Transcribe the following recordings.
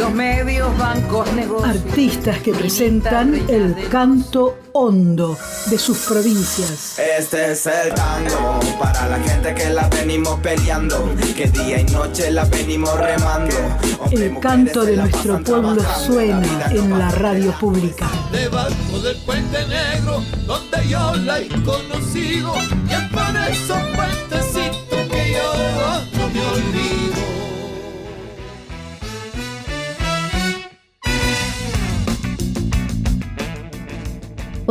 los medios, bancos, negocios. Artistas que presentan el canto hondo de sus provincias. Este es el tango para la gente que la venimos peleando, que día y noche la venimos remando. el canto de nuestro pueblo suena en la radio pública. Debajo del puente negro, donde yo la he conocido, y es por esos puentecitos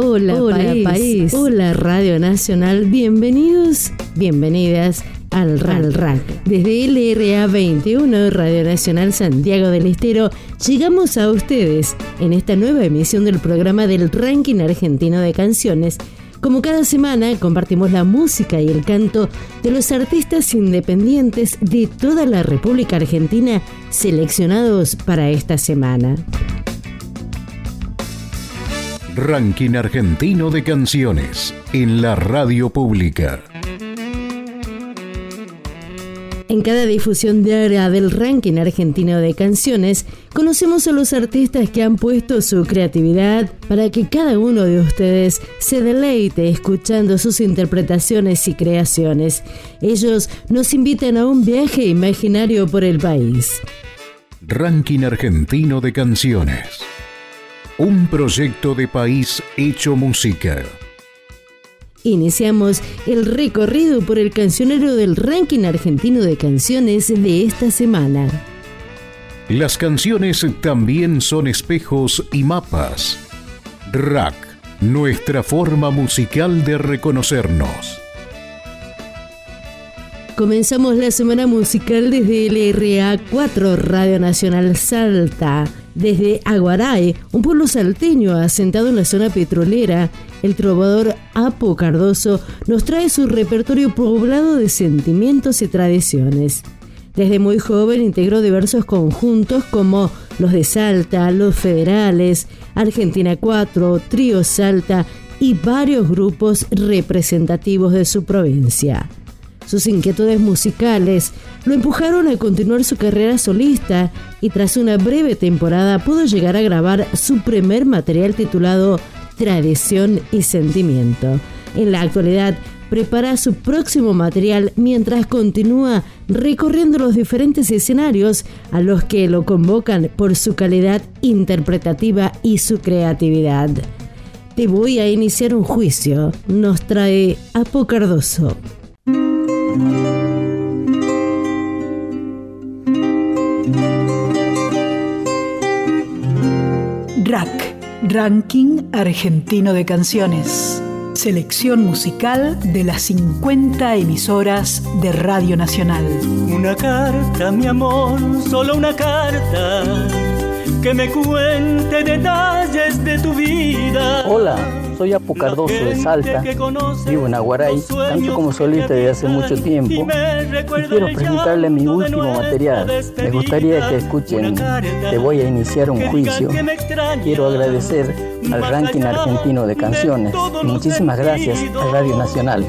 Hola, país. Hola Radio Nacional. Bienvenidos, bienvenidas al RAL RAC. Desde LRA 21, Radio Nacional Santiago del Estero, llegamos a ustedes en esta nueva emisión del programa del Ranking Argentino de Canciones. Como cada semana, compartimos la música y el canto de los artistas independientes de toda la República Argentina seleccionados para esta semana. Ranking Argentino de Canciones en la radio pública. En cada difusión diaria del ranking argentino de canciones, conocemos a los artistas que han puesto su creatividad para que cada uno de ustedes se deleite escuchando sus interpretaciones y creaciones. Ellos nos invitan a un viaje imaginario por el país. Ranking Argentino de Canciones. Un proyecto de país hecho música. Iniciamos el recorrido por el cancionero del ranking argentino de canciones de esta semana. Las canciones también son espejos y mapas. Rack, nuestra forma musical de reconocernos. Comenzamos la semana musical desde el RA4 Radio Nacional Salta. Desde Aguaray, un pueblo salteño asentado en la zona petrolera, el trovador Apo Cardoso nos trae su repertorio poblado de sentimientos y tradiciones. Desde muy joven integró diversos conjuntos como los de Salta, los Federales, Argentina 4, Trío Salta y varios grupos representativos de su provincia. Sus inquietudes musicales lo empujaron a continuar su carrera solista y tras una breve temporada pudo llegar a grabar su primer material titulado Tradición y Sentimiento. En la actualidad prepara su próximo material mientras continúa recorriendo los diferentes escenarios a los que lo convocan por su calidad interpretativa y su creatividad. Te voy a iniciar un juicio, nos trae Apocardoso. RAC, Ranking Argentino de Canciones. Selección musical de las 50 emisoras de Radio Nacional. Una carta, mi amor, solo una carta que me cuente detalles de tu vida. Hola, soy Apu Cardoso de Salta, vivo en Aguaray, canto como solista desde hace mucho tiempo y quiero presentarle mi último material. Me gustaría que escuchen Te voy a iniciar un juicio. Quiero agradecer al ranking argentino de canciones y muchísimas gracias a Radio Nacional.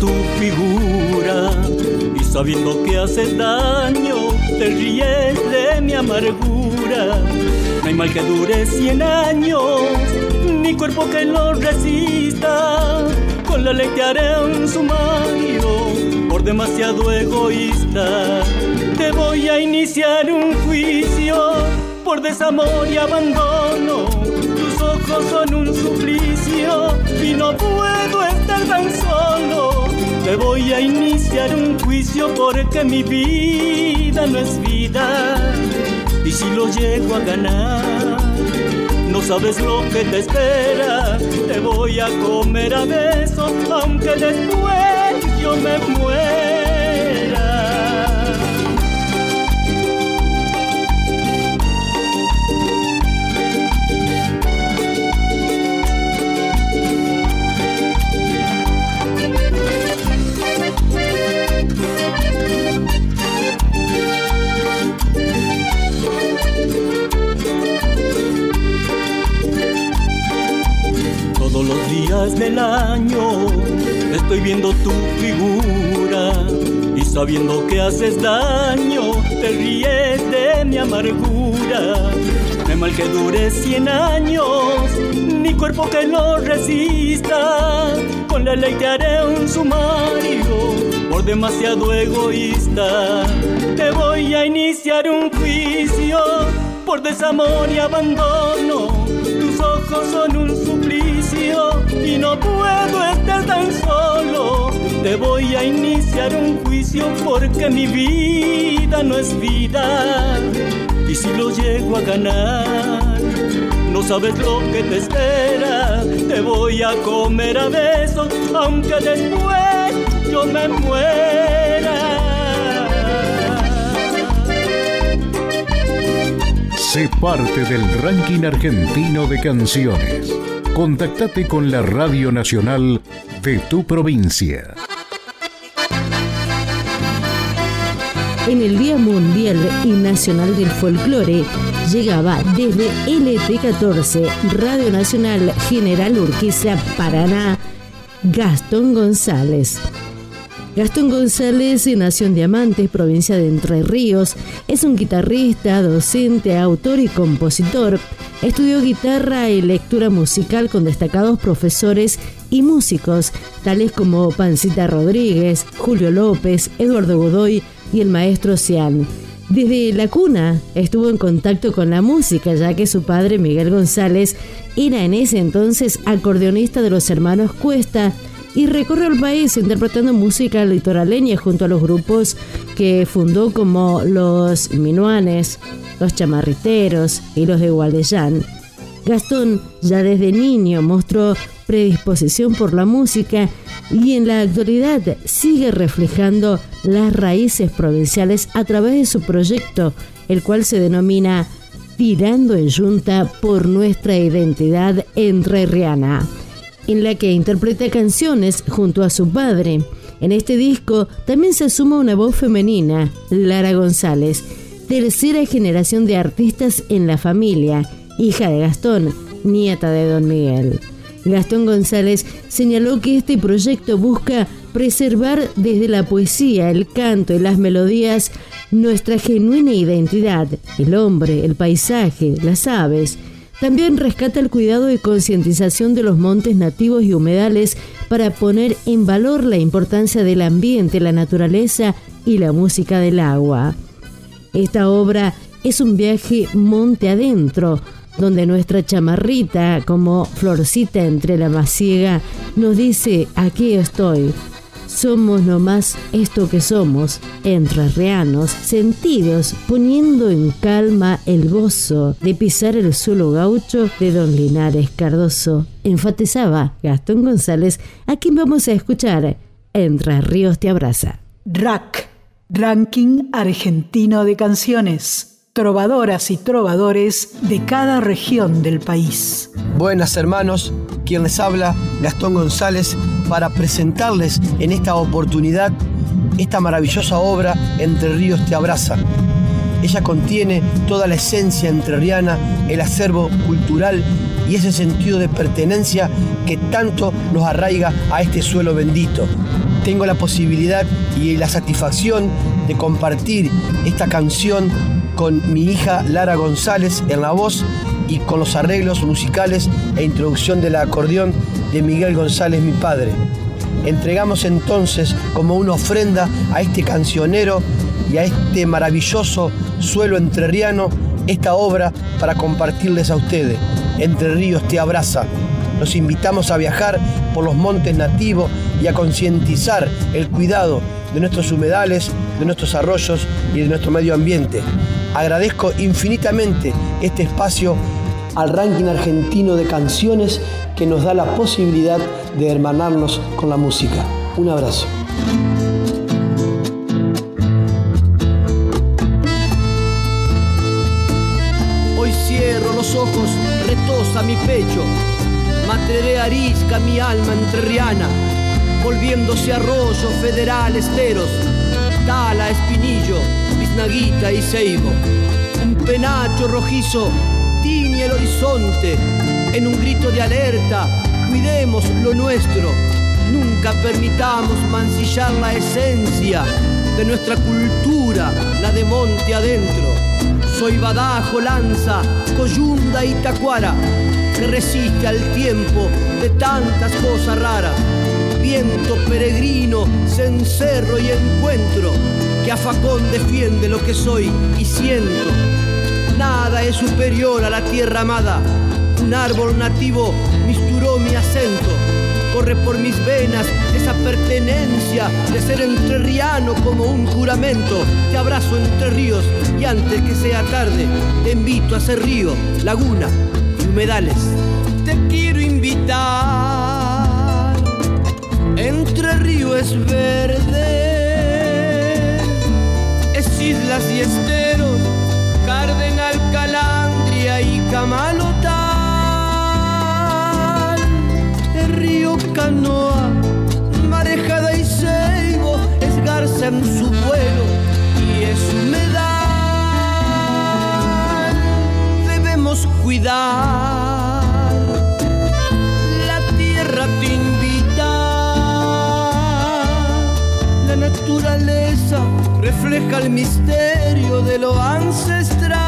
Tu figura y sabiendo que haces daño te ríes de mi amargura. No hay mal que dure cien años, ni cuerpo que lo resista. Con la ley te haré un sumario por demasiado egoísta. Te voy a iniciar un juicio por desamor y abandono ojos son un suplicio y no puedo estar tan solo. A iniciar un juicio porque mi vida no es vida. Y si lo llego a ganar, no sabes lo que te espera. Te voy a comer a besos, aunque después yo me muera. Del año estoy viendo tu figura y sabiendo que haces daño te ríes de mi amargura. Me mal que dure cien años, ni cuerpo que lo resista. Con la ley te haré un sumario por demasiado egoísta. Te voy a iniciar un juicio por desamor y abandono. Tus ojos son un no puedo estar tan solo. Te voy a iniciar un juicio porque mi vida no es vida. Y si lo llego a ganar, no sabes lo que te espera. Te voy a comer a besos, aunque después yo me muera. Sé parte del ranking argentino de canciones. Contactate con la Radio Nacional de tu provincia. En el Día Mundial y Nacional del Folclore llegaba desde LT14, Radio Nacional General Urquiza, Paraná, Gastón González. Gastón González nació en Diamantes, provincia de Entre Ríos. Es un guitarrista, docente, autor y compositor. Estudió guitarra y lectura musical con destacados profesores y músicos, tales como Pancita Rodríguez, Julio López, Eduardo Godoy y el maestro Cian. Desde la cuna estuvo en contacto con la música, ya que su padre, Miguel González, era en ese entonces acordeonista de los hermanos Cuesta, y recorre el país interpretando música litoraleña junto a los grupos que fundó como los Minuanes, los Chamarriteros y los de Gualdellán. Gastón ya desde niño mostró predisposición por la música y en la actualidad sigue reflejando las raíces provinciales a través de su proyecto, el cual se denomina Tirando en Junta por nuestra identidad entrerriana en la que interpreta canciones junto a su padre. En este disco también se suma una voz femenina, Lara González, tercera generación de artistas en la familia, hija de Gastón, nieta de Don Miguel. Gastón González señaló que este proyecto busca preservar desde la poesía, el canto y las melodías nuestra genuina identidad, el hombre, el paisaje, las aves, también rescata el cuidado y concientización de los montes nativos y humedales para poner en valor la importancia del ambiente, la naturaleza y la música del agua. Esta obra es un viaje monte adentro, donde nuestra chamarrita, como florcita entre la masiega, nos dice, aquí estoy, somos nomás esto que somos, entrerrianos, sentidos, poniendo en calma el gozo de pisar el suelo gaucho de don Linares Cardoso. Enfatizaba Gastón González, a quien vamos a escuchar Entre Ríos te abraza. RAC, Ranking Argentino de Canciones. Trovadoras y trovadores de cada región del país. Buenas hermanos, quien les habla, Gastón González, para presentarles en esta oportunidad esta maravillosa obra Entre Ríos te abraza. Ella contiene toda la esencia entrerriana, el acervo cultural y ese sentido de pertenencia que tanto nos arraiga a este suelo bendito. Tengo la posibilidad y la satisfacción de compartir esta canción con mi hija Lara González en la voz y con los arreglos musicales e introducción del acordeón de Miguel González, mi padre. Entregamos entonces como una ofrenda a este cancionero y a este maravilloso suelo entrerriano esta obra para compartirles a ustedes. Entre Ríos te abraza. Los invitamos a viajar por los montes nativos y a concientizar el cuidado de nuestros humedales, de nuestros arroyos y de nuestro medio ambiente. Agradezco infinitamente este espacio al ranking argentino de canciones que nos da la posibilidad de hermanarnos con la música. Un abrazo. Hoy cierro los ojos, retosa mi pecho, matreré arisca mi alma entrerriana, volviéndose arroyo federal esteros, tala, espinillo, biznaguita y ceibo. Un penacho rojizo tiñe el horizonte en un grito de alerta, cuidemos lo nuestro, nunca permitamos mancillar la esencia de nuestra cultura, la de monte adentro. Soy badajo, lanza, coyunda y tacuara, que resiste al tiempo de tantas cosas raras. Viento peregrino, cencerro y encuentro, que a facón defiende lo que soy y siento. Nada es superior a la tierra amada. Un árbol nativo misturó mi acento. Corre por mis venas esa pertenencia de ser entrerriano como un juramento. Te abrazo entre ríos y antes que sea tarde te invito a ser río, laguna y humedales. Te quiero invitar. Entre río es verde, es islas y esteros, Cardenal, Calandria y Camalotal. El río Canoa, marejada y ceibo, es garza en su vuelo y es humedad. Refleja el misterio de lo ancestral.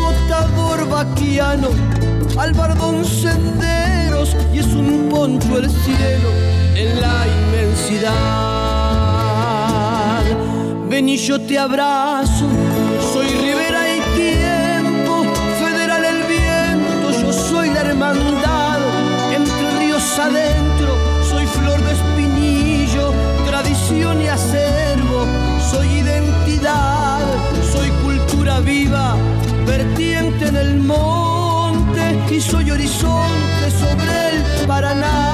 Botador vaquiano, albardón senderos y es un poncho el cielo en la inmensidad. Ven y yo te abrazo, soy ribera y tiempo, federal el viento, yo soy la hermandad, horizonte sobre el Paraná,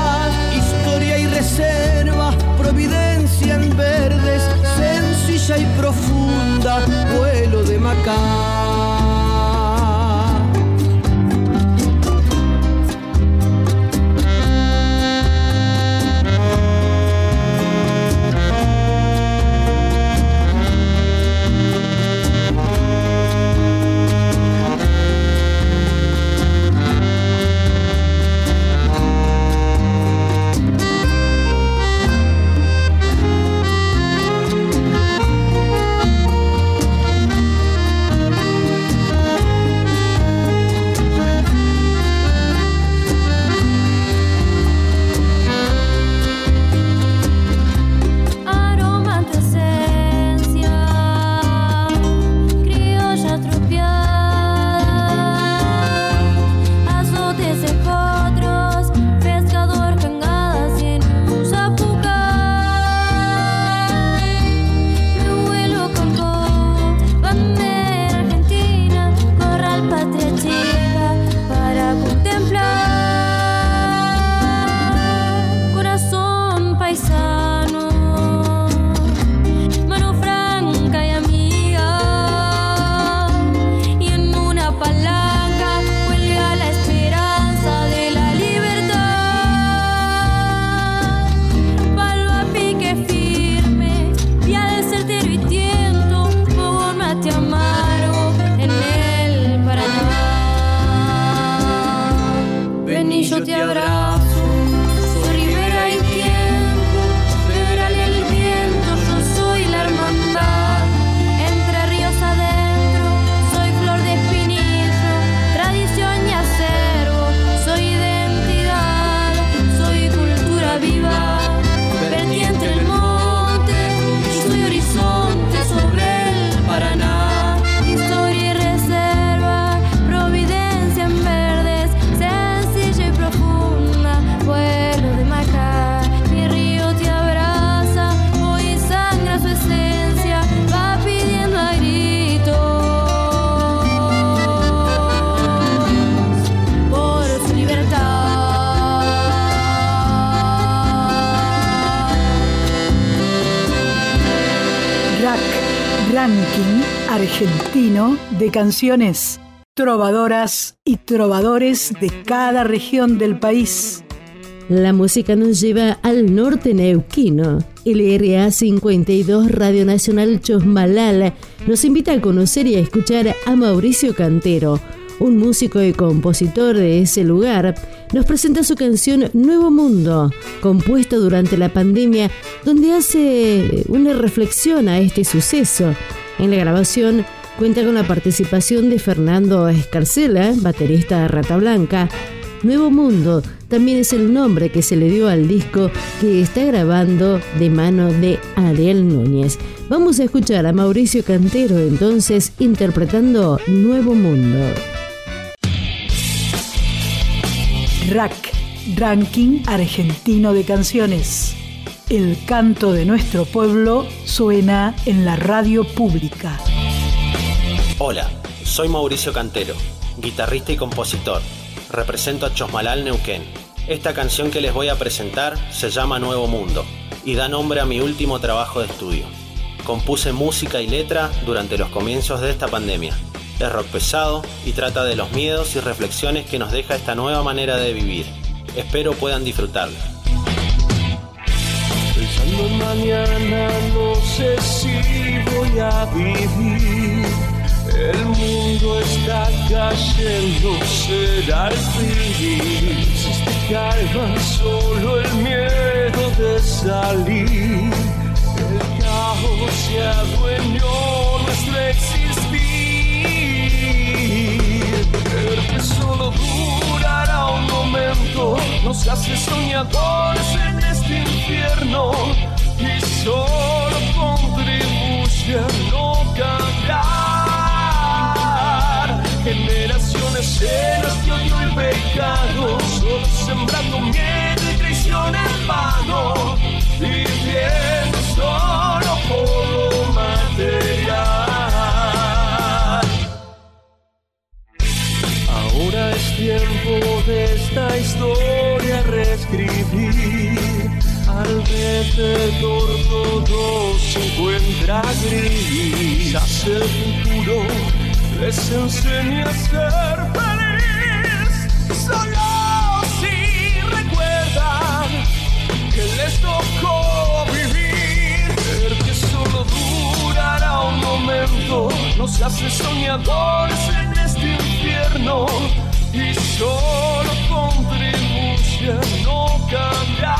argentino de canciones, trovadoras y trovadores de cada región del país. La música nos lleva al norte neuquino. El RA 52 Radio Nacional Chosmalal nos invita a conocer y a escuchar a Mauricio Cantero, un músico y compositor de ese lugar, nos presenta su canción Nuevo Mundo, compuesta durante la pandemia, donde hace una reflexión a este suceso. En la grabación cuenta con la participación de Fernando Escarcela, baterista de Rata Blanca. Nuevo Mundo también es el nombre que se le dio al disco que está grabando de mano de Ariel Núñez. Vamos a escuchar a Mauricio Cantero entonces interpretando Nuevo Mundo. RAC, Ranking Argentino de Canciones. El canto de nuestro pueblo suena en la radio pública. Hola, soy Mauricio Cantero, guitarrista y compositor. Represento a Chosmalal Neuquén. Esta canción que les voy a presentar se llama Nuevo Mundo y da nombre a mi último trabajo de estudio. Compuse música y letra durante los comienzos de esta pandemia es rock pesado y trata de los miedos y reflexiones que nos deja esta nueva manera de vivir. Espero puedan disfrutarla. Pensando mañana no sé si voy a vivir. El mundo está cayendo, será el fin. Si te calma solo el miedo de salir. El caos se adueñó nuestro existir nos hace soñadores en este infierno y solo contribuye a no cambiar. Generaciones llenas de odio y pecado, solo sembrando miedo y traición en vano, viviendo solo por lo material. Ahora es tiempo de esta historia reescribir. Al vencedor todo se encuentra gris. Hacia el futuro les enseña a ser feliz. Solo si recuerdan que les tocó vivir. El que solo durará un momento nos hace soñadores en infierno y solo contribuye a no cambiar.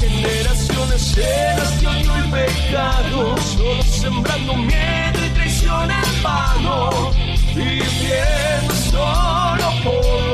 Generaciones llenas de odio y pecado, solo sembrando miedo y traición en vano, viviendo solo por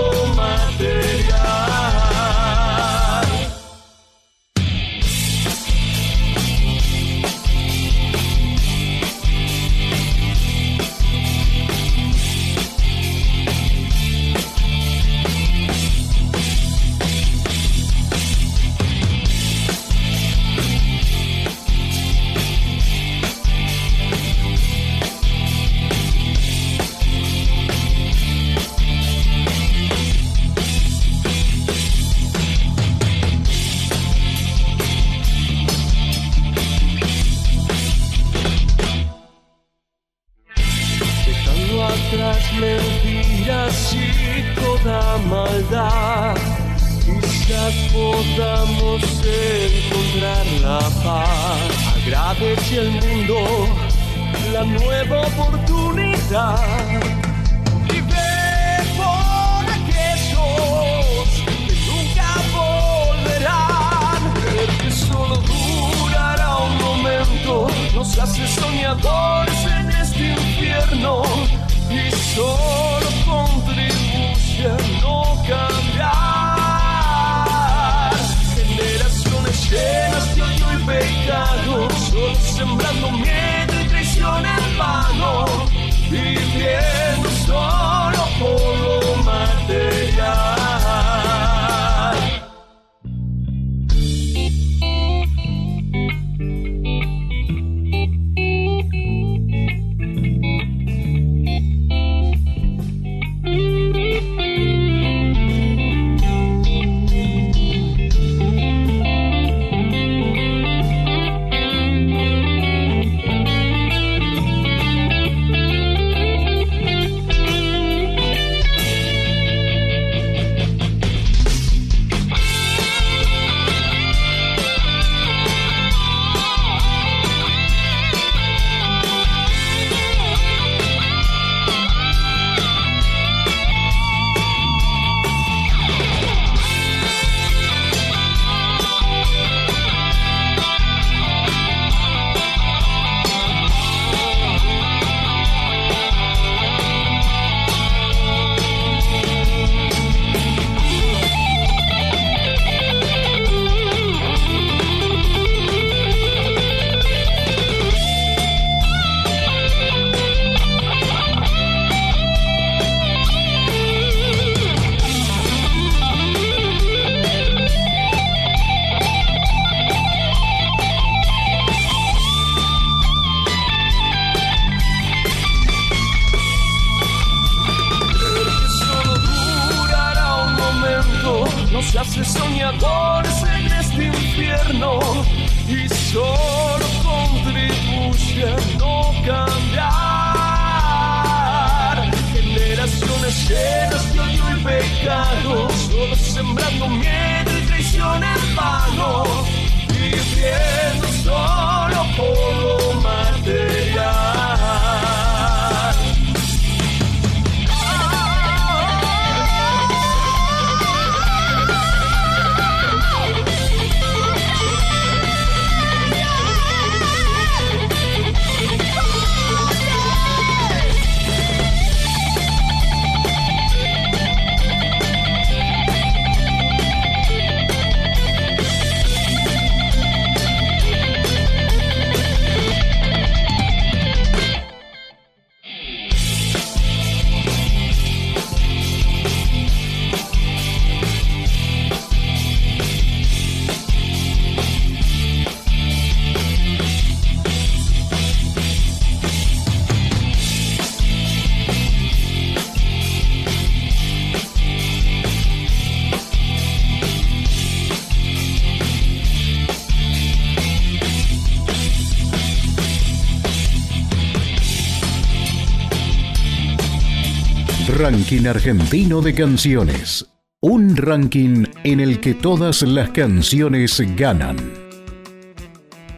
Ranking Argentino de Canciones. Un ranking en el que todas las canciones ganan.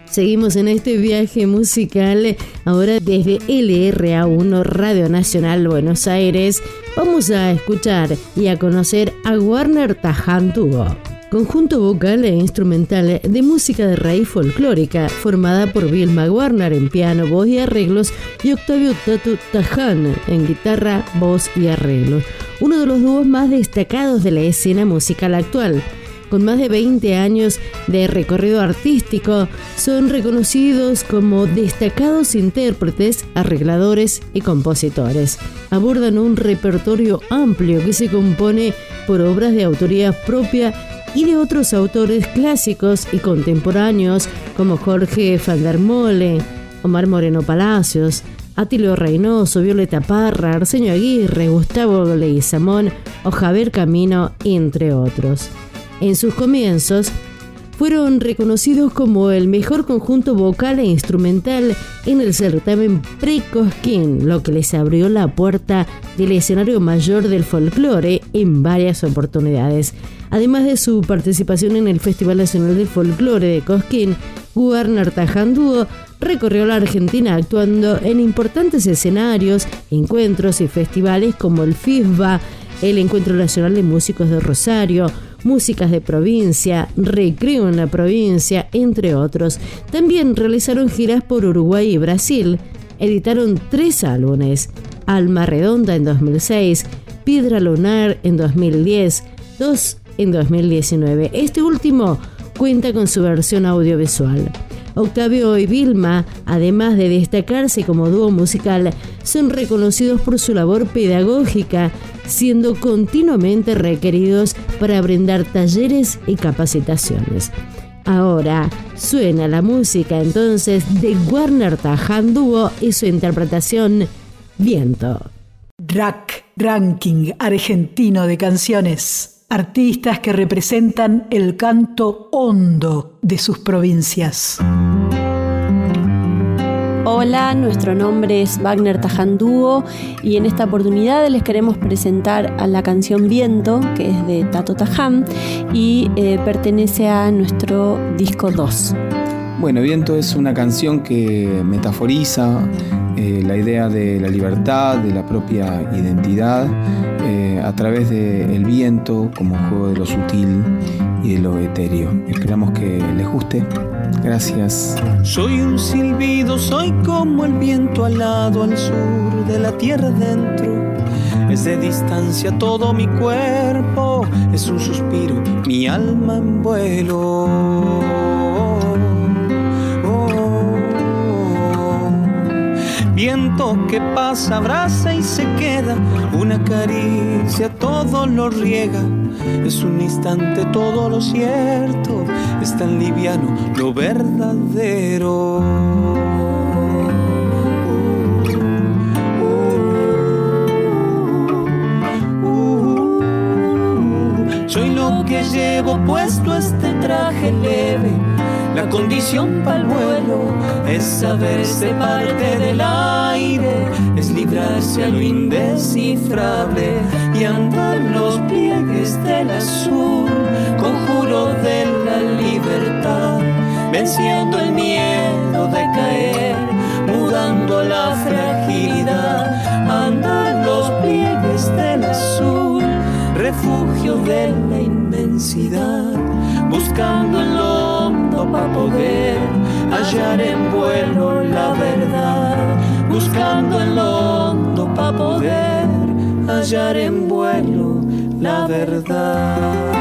Seguimos en este viaje musical ahora desde LRA1 Radio Nacional Buenos Aires. Vamos a escuchar y a conocer a Warner Tajantugo conjunto vocal e instrumental de música de raíz folclórica, formada por Vilma Warner en piano, voz y arreglos, y Octavio Tatu Taján en guitarra, voz y arreglos. Uno de los dúos más destacados de la escena musical actual. Con más de 20 años de recorrido artístico, son reconocidos como destacados intérpretes, arregladores y compositores. Abordan un repertorio amplio que se compone por obras de autoría propia y de otros autores clásicos y contemporáneos como Jorge van Mole, Omar Moreno Palacios, Atilio Reynoso, Violeta Parra, Arsenio Aguirre, Gustavo Leguizamón o Javier Camino, entre otros. En sus comienzos, fueron reconocidos como el mejor conjunto vocal e instrumental en el certamen Pre-Cosquín, lo que les abrió la puerta del escenario mayor del folclore en varias oportunidades. Además de su participación en el Festival Nacional del Folclore de Cosquín, Warner Tajandúo recorrió la Argentina actuando en importantes escenarios, encuentros y festivales como el FISBA, el Encuentro Nacional de Músicos de Rosario, músicas de provincia, recreo en la provincia, entre otros. También realizaron giras por Uruguay y Brasil. Editaron tres álbumes, Alma Redonda en 2006, Piedra Lunar en 2010, dos en 2019. Este último cuenta con su versión audiovisual. Octavio y Vilma, además de destacarse como dúo musical, son reconocidos por su labor pedagógica, siendo continuamente requeridos para brindar talleres y capacitaciones. Ahora suena la música entonces de Warner Tajan Dúo y su interpretación Viento. Rack, ranking argentino de canciones artistas que representan el canto hondo de sus provincias. Hola, nuestro nombre es Wagner Tajandúo y en esta oportunidad les queremos presentar a la canción Viento, que es de Tato Taján y eh, pertenece a nuestro disco 2. Bueno, Viento es una canción que metaforiza eh, la idea de la libertad, de la propia identidad, eh, a través del viento como juego de lo sutil y de lo etéreo. Esperamos que les guste. Gracias. Soy un silbido, soy como el viento al lado, al sur de la tierra dentro. Es de distancia todo mi cuerpo, es un suspiro, mi alma en vuelo. Viento que pasa, abraza y se queda, una caricia todo lo riega, es un instante todo lo cierto, es tan liviano lo verdadero. Soy lo que llevo puesto este traje leve. La condición para el vuelo es saberse parte del aire, es librarse a lo indescifrable y andar los pliegues del azul, conjuro de la libertad, venciendo el miedo de caer, mudando la fragilidad, andar los pliegues del azul refugio de la inmensidad, buscando el para poder hallar en vuelo la verdad, buscando el hondo para poder hallar en vuelo la verdad.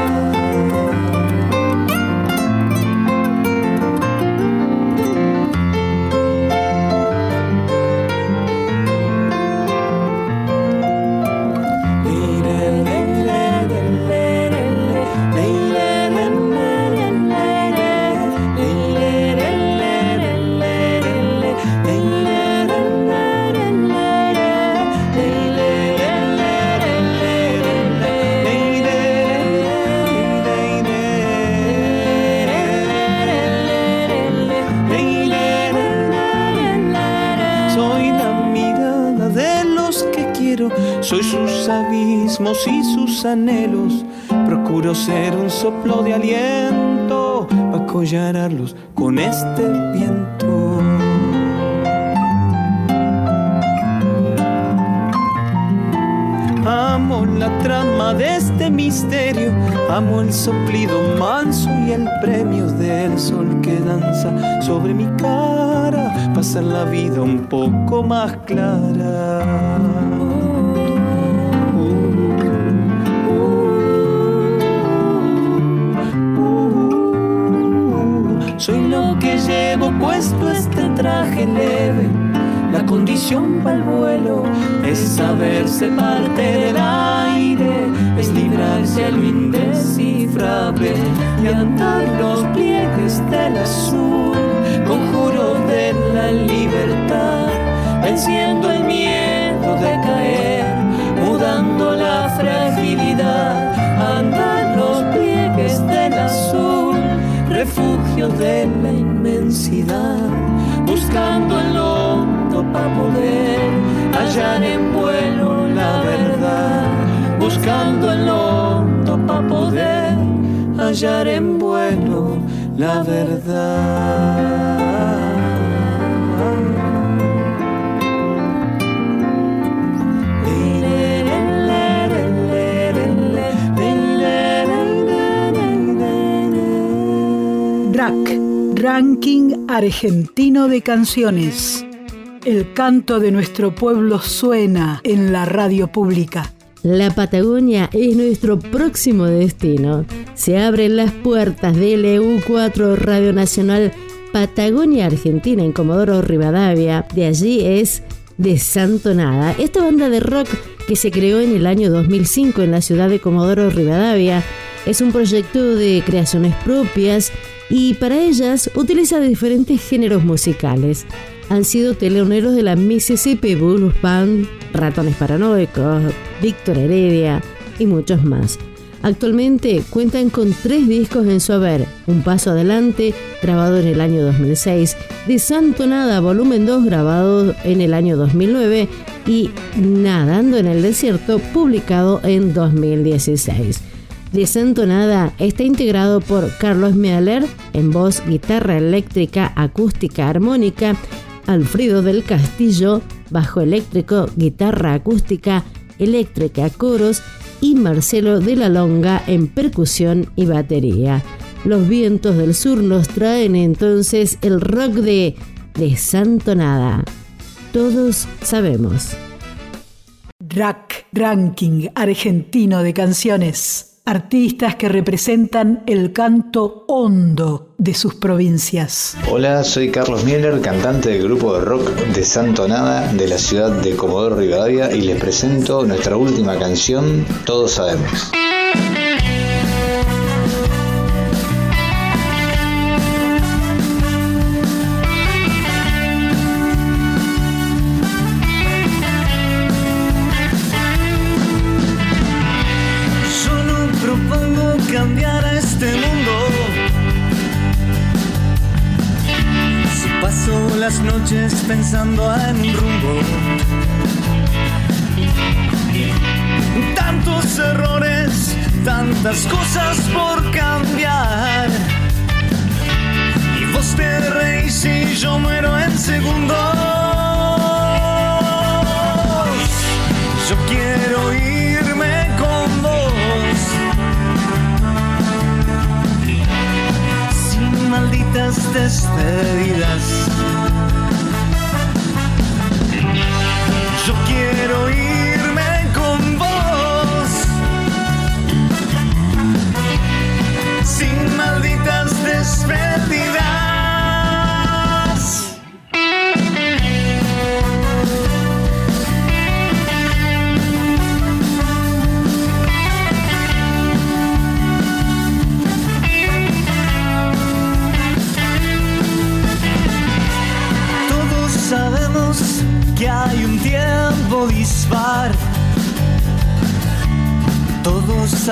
Y sus anhelos. Procuro ser un soplo de aliento para collararlos con este viento. Amo la trama de este misterio, amo el soplido manso y el premio del sol que danza sobre mi cara, pasar la vida un poco más clara. Condición para el vuelo es saberse parte del aire, es librarse a lo indescifrable y andar los pliegues del azul, conjuro de la libertad, venciendo el miedo de caer, mudando la fragilidad, andar los pliegues del azul refugio de la inmensidad, buscando el para poder hallar en vuelo la verdad, buscando el hondo para poder hallar en vuelo la verdad. Ranking Argentino de Canciones. El canto de nuestro pueblo suena en la radio pública. La Patagonia es nuestro próximo destino. Se abren las puertas del EU4 Radio Nacional Patagonia Argentina en Comodoro Rivadavia. De allí es De. Esta banda de rock que se creó en el año 2005 en la ciudad de Comodoro Rivadavia es un proyecto de creaciones propias y para ellas utiliza diferentes géneros musicales. Han sido teleoneros de la Mississippi Blues Band, Ratones Paranoicos, Víctor Heredia y muchos más. Actualmente cuentan con tres discos en su haber, Un Paso Adelante, grabado en el año 2006, De Santo Nada, volumen 2, grabado en el año 2009, y Nadando en el Desierto, publicado en 2016. Desentonada está integrado por Carlos Mealer en voz, guitarra eléctrica, acústica, armónica, Alfredo del Castillo, bajo eléctrico, guitarra acústica, eléctrica, coros y Marcelo de la Longa en percusión y batería. Los vientos del sur nos traen entonces el rock de Desantonada. Todos sabemos. Rack Ranking Argentino de Canciones artistas que representan el canto hondo de sus provincias. Hola, soy Carlos Mieler, cantante del grupo de rock de Santo Nada de la ciudad de Comodoro Rivadavia y les presento nuestra última canción, Todos Sabemos.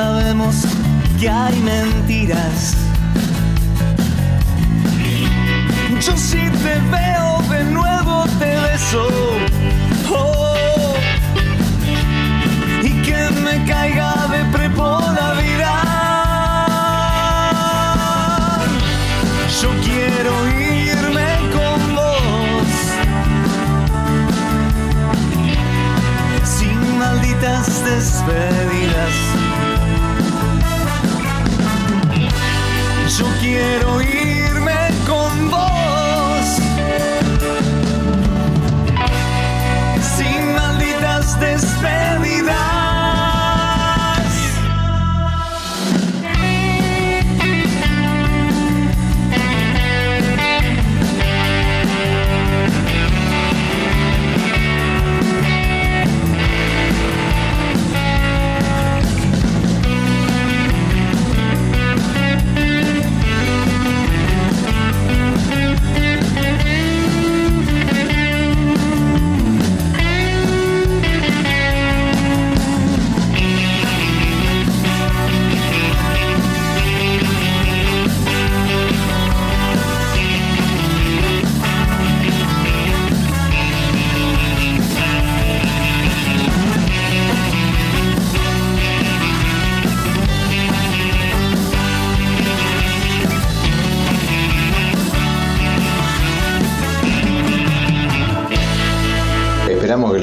Sabemos que hay mentiras. Yo si te veo de nuevo te beso. Oh, y que me caiga de prepo la vida. Yo quiero irme con vos. Sin malditas despedidas.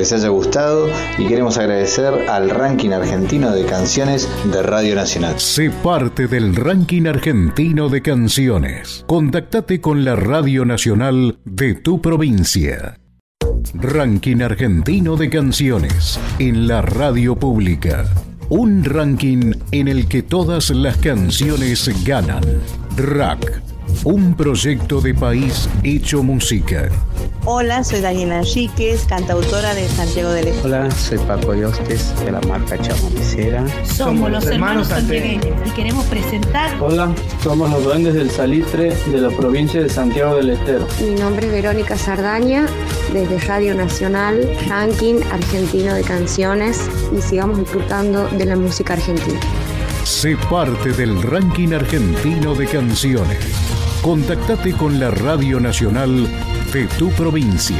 Les haya gustado y queremos agradecer al ranking argentino de canciones de Radio Nacional. Sé parte del ranking argentino de canciones. Contactate con la Radio Nacional de tu provincia. Ranking argentino de canciones en la radio pública. Un ranking en el que todas las canciones ganan. Rack, un proyecto de país hecho música. Hola, soy Daniela Enríquez, cantautora de Santiago del Estero. Hola, soy Paco Yostes de la marca Chamonicera. Somos los hermanos santiagueños y queremos presentar Hola, somos los duendes del salitre de la provincia de Santiago del Estero. Mi nombre es Verónica Sardaña, desde Radio Nacional, ranking argentino de canciones y sigamos disfrutando de la música argentina. Sé parte del ranking argentino de canciones. Contactate con la Radio Nacional de tu provincia.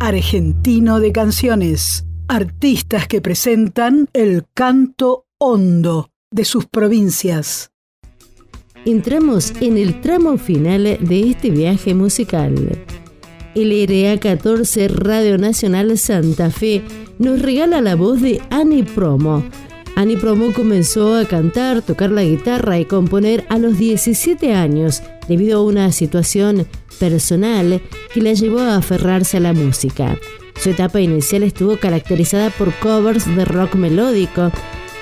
Argentino de Canciones. Artistas que presentan el canto hondo de sus provincias. Entramos en el tramo final de este viaje musical. El RA14 Radio Nacional Santa Fe nos regala la voz de Ani Promo. Ani Promo comenzó a cantar, tocar la guitarra y componer a los 17 años debido a una situación personal que la llevó a aferrarse a la música. Su etapa inicial estuvo caracterizada por covers de rock melódico,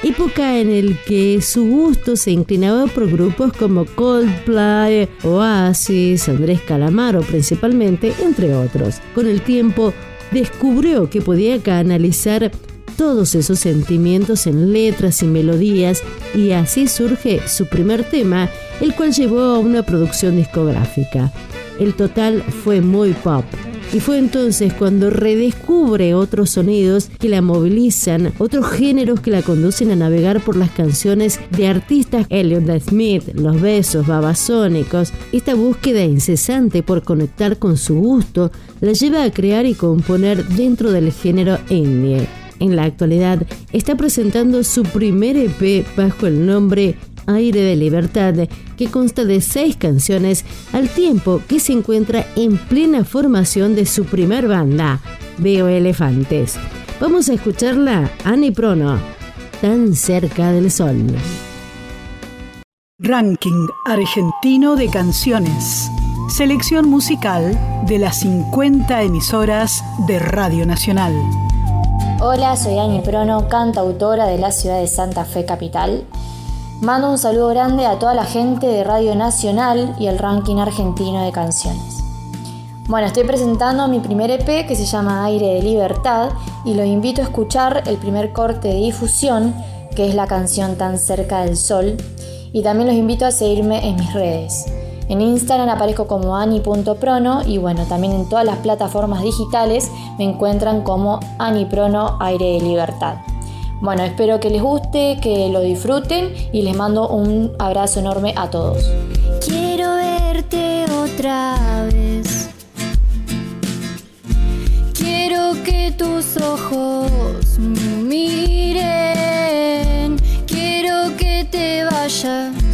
época en el que su gusto se inclinaba por grupos como Coldplay, Oasis, Andrés Calamaro principalmente, entre otros. Con el tiempo descubrió que podía canalizar todos esos sentimientos en letras y melodías y así surge su primer tema, el cual llevó a una producción discográfica. El total fue muy pop. Y fue entonces cuando redescubre otros sonidos que la movilizan, otros géneros que la conducen a navegar por las canciones de artistas Elliot Smith, Los Besos, Babasónicos. Esta búsqueda incesante por conectar con su gusto la lleva a crear y componer dentro del género indie. En la actualidad está presentando su primer EP bajo el nombre Aire de Libertad, que consta de seis canciones, al tiempo que se encuentra en plena formación de su primer banda, Veo Elefantes. Vamos a escucharla, Ani Prono, tan cerca del sol. Ranking Argentino de Canciones. Selección musical de las 50 emisoras de Radio Nacional. Hola, soy Ani Prono, cantautora de la ciudad de Santa Fe Capital. Mando un saludo grande a toda la gente de Radio Nacional y el ranking argentino de canciones. Bueno, estoy presentando mi primer EP que se llama Aire de Libertad y lo invito a escuchar el primer corte de difusión, que es la canción Tan cerca del sol, y también los invito a seguirme en mis redes. En Instagram aparezco como ani.prono y bueno, también en todas las plataformas digitales me encuentran como aniprono aire de libertad. Bueno, espero que les guste, que lo disfruten y les mando un abrazo enorme a todos. Quiero verte otra vez. Quiero que tus ojos me miren. Quiero que te vayas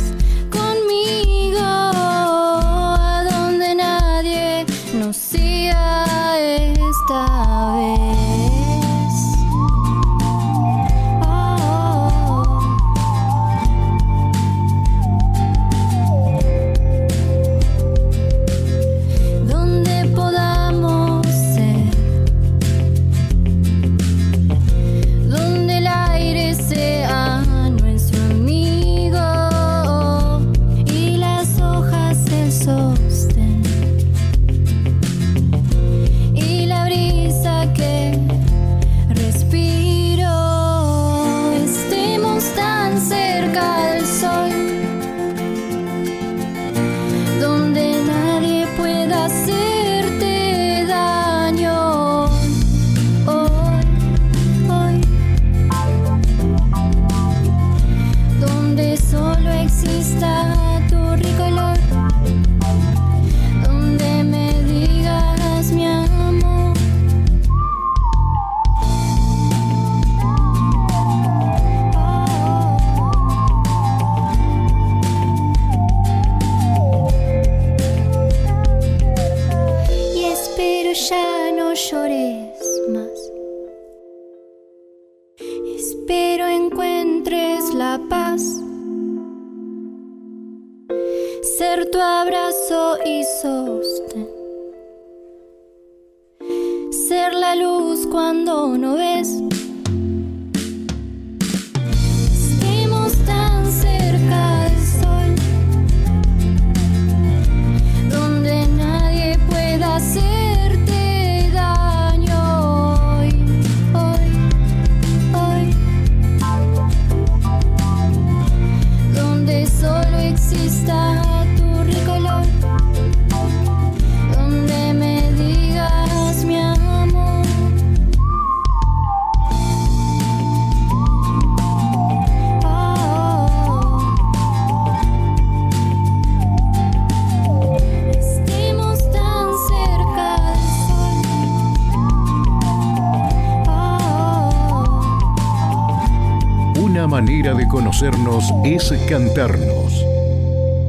es cantarnos.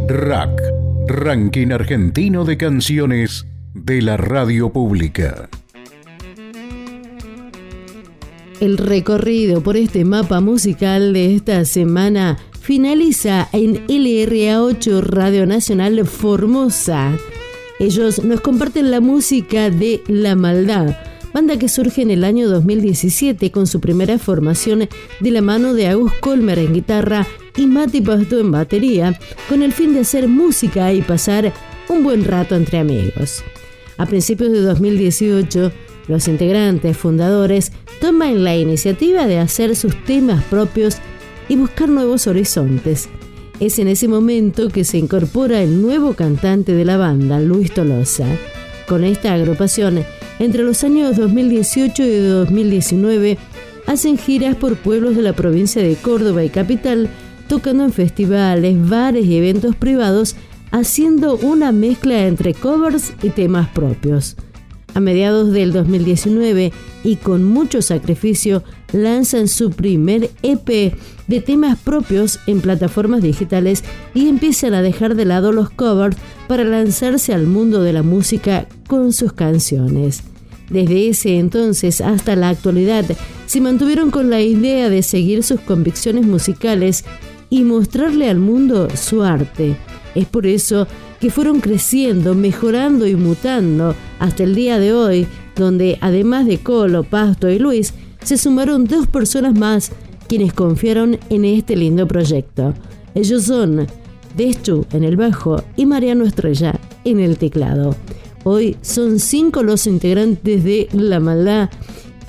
RAC, Ranking Argentino de Canciones de la Radio Pública. El recorrido por este mapa musical de esta semana finaliza en LRA8 Radio Nacional Formosa. Ellos nos comparten la música de La Maldad, banda que surge en el año 2017 con su primera formación de la mano de Agus Colmer en guitarra y Mati Pasto en batería, con el fin de hacer música y pasar un buen rato entre amigos. A principios de 2018, los integrantes fundadores toman la iniciativa de hacer sus temas propios y buscar nuevos horizontes. Es en ese momento que se incorpora el nuevo cantante de la banda, Luis Tolosa. Con esta agrupación, entre los años 2018 y 2019, hacen giras por pueblos de la provincia de Córdoba y Capital, tocando en festivales, bares y eventos privados, haciendo una mezcla entre covers y temas propios. A mediados del 2019 y con mucho sacrificio lanzan su primer EP de temas propios en plataformas digitales y empiezan a dejar de lado los covers para lanzarse al mundo de la música con sus canciones. Desde ese entonces hasta la actualidad se mantuvieron con la idea de seguir sus convicciones musicales y mostrarle al mundo su arte. Es por eso que fueron creciendo, mejorando y mutando hasta el día de hoy, donde además de Colo, Pasto y Luis, se sumaron dos personas más quienes confiaron en este lindo proyecto. Ellos son Destu en el bajo y Mariano Estrella en el teclado. Hoy son cinco los integrantes de La Maldad.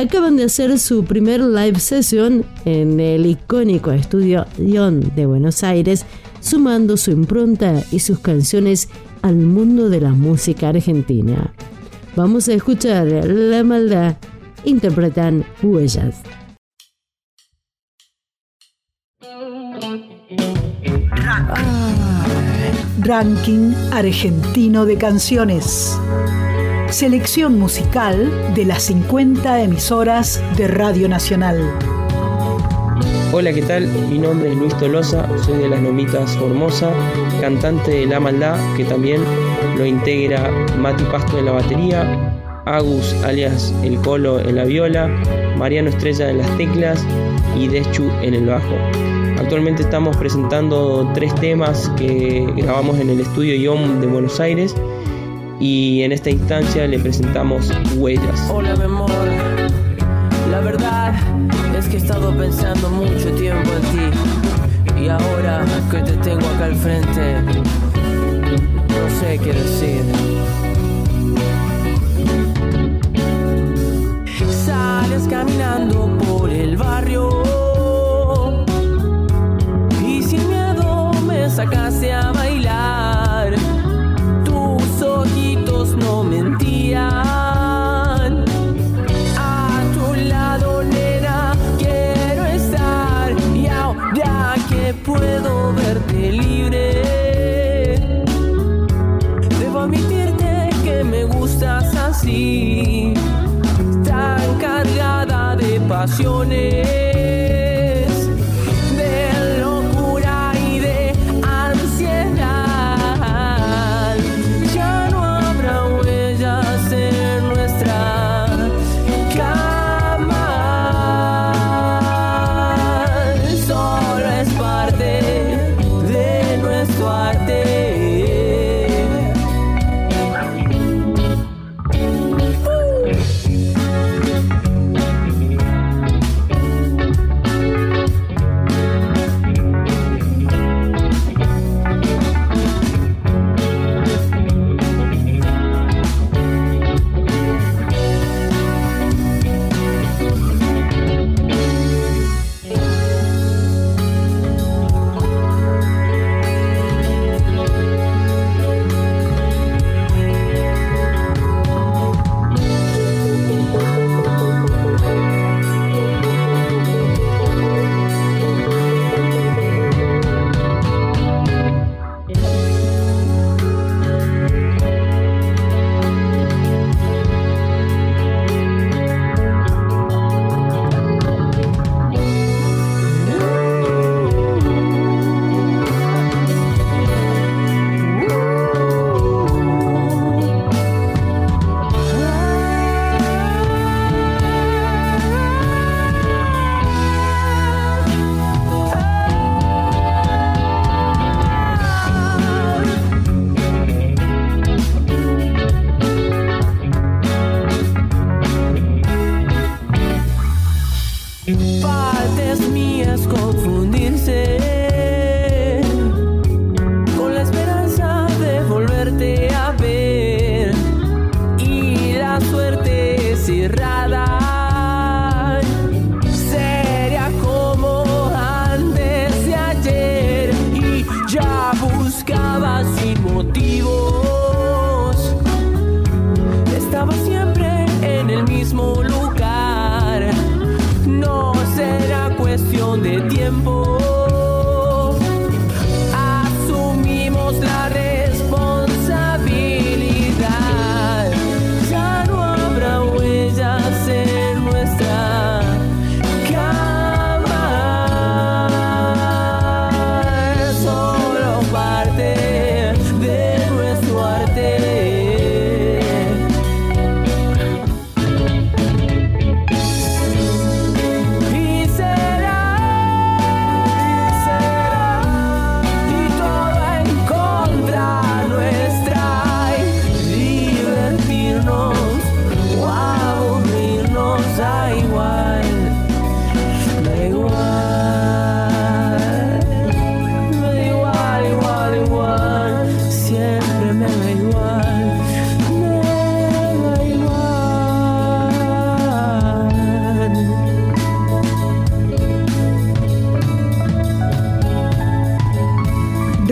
Acaban de hacer su primer live session en el icónico estudio Ion de Buenos Aires, sumando su impronta y sus canciones al mundo de la música argentina. Vamos a escuchar La Maldad, interpretan Huellas. Ranking argentino de canciones. Selección musical de las 50 emisoras de Radio Nacional. Hola, ¿qué tal? Mi nombre es Luis Tolosa, soy de las Nomitas Formosa, cantante de La Maldad, que también lo integra Mati Pasto en la batería, Agus alias El Colo en la viola, Mariano Estrella en las teclas y Deschu en el bajo. Actualmente estamos presentando tres temas que grabamos en el estudio IOM de Buenos Aires y en esta instancia le presentamos Huellas. Hola mi amor, la verdad es que he estado pensando mucho tiempo en ti y ahora que te tengo acá al frente, no sé qué decir. Sales caminando por el barrio y sin miedo me sacaste a A tu lado, nena, quiero estar. Y ahora que puedo verte libre, debo admitirte que me gustas así, tan cargada de pasiones.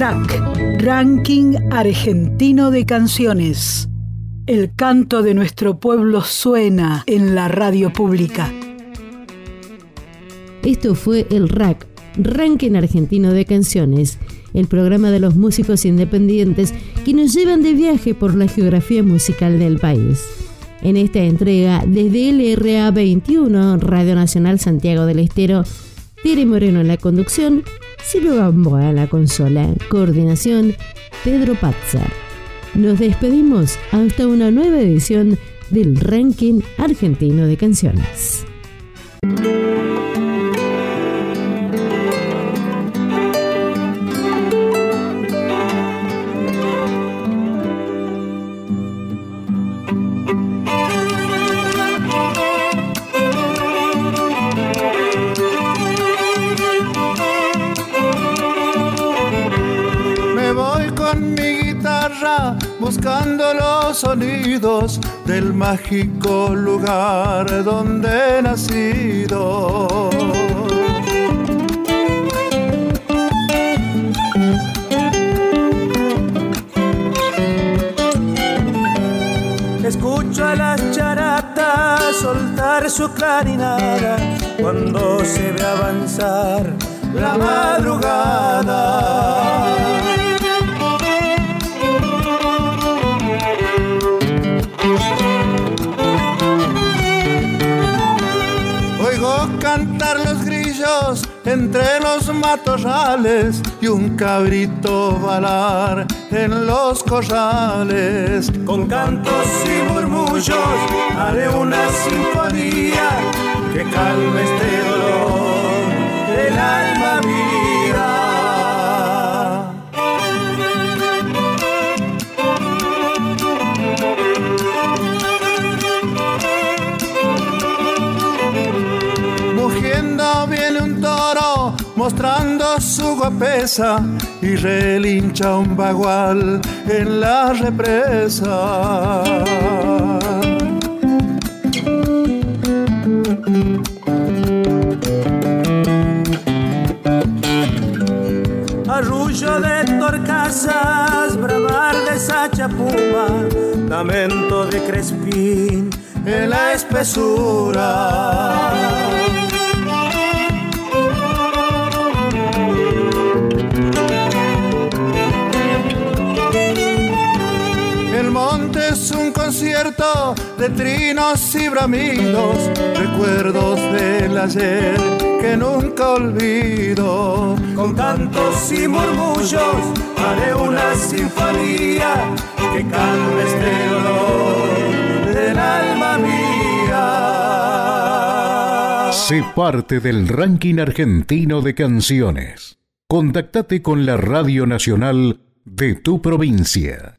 RAC, Ranking Argentino de Canciones. El canto de nuestro pueblo suena en la radio pública. Esto fue el RAC, Ranking Argentino de Canciones, el programa de los músicos independientes que nos llevan de viaje por la geografía musical del país. En esta entrega, desde LRA 21, Radio Nacional Santiago del Estero, Tere Moreno en la conducción, Silvio Gamboa en la consola, coordinación, Pedro Pazza. Nos despedimos hasta una nueva edición del ranking argentino de canciones. Buscando los sonidos del mágico lugar donde he nacido. Escucho a las charatas soltar su clarinada cuando se ve avanzar la madrugada. Entre los matorrales y un cabrito balar en los corrales. Con cantos y murmullos haré una sinfonía que calme este dolor del alma mía. Mostrando su guapesa y relincha un bagual en la represa. Arrullo de torcasas, bravar de sachapuma, lamento de crespín en la espesura. Concierto de trinos y bramidos, recuerdos del ayer que nunca olvido. Con cantos y murmullos haré una sinfonía que calme este dolor del alma mía. Sé parte del ranking argentino de canciones. Contactate con la Radio Nacional de tu provincia.